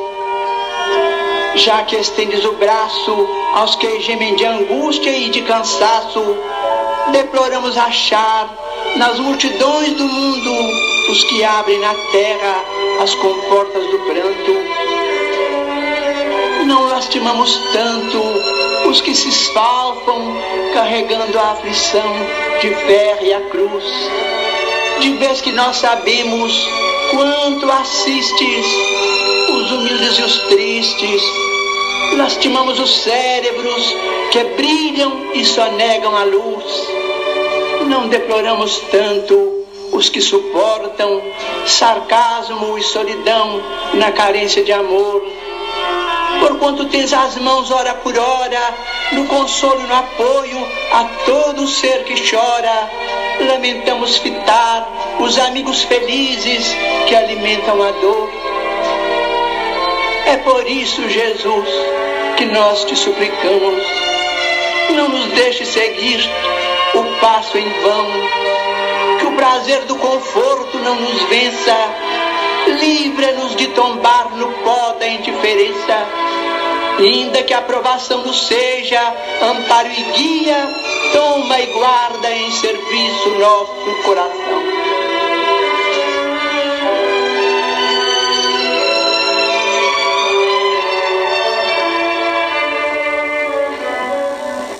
já que estendes o braço aos que gemem de angústia e de cansaço, deploramos achar nas multidões do mundo os que abrem na terra as comportas do pranto. Não lastimamos tanto os que se esfalfam carregando a aflição de ferro e a cruz. De vez que nós sabemos quanto assistes os humildes e os tristes, lastimamos os cérebros que brilham e só negam a luz. Não deploramos tanto os que suportam sarcasmo e solidão na carência de amor Porquanto tens as mãos hora por hora, no consolo e no apoio a todo ser que chora, lamentamos fitar os amigos felizes que alimentam a dor. É por isso, Jesus, que nós te suplicamos, não nos deixe seguir o passo em vão, que o prazer do conforto não nos vença. Livra-nos de tombar no pó da indiferença, ainda que a aprovação nos seja amparo e guia, toma e guarda em serviço nosso coração.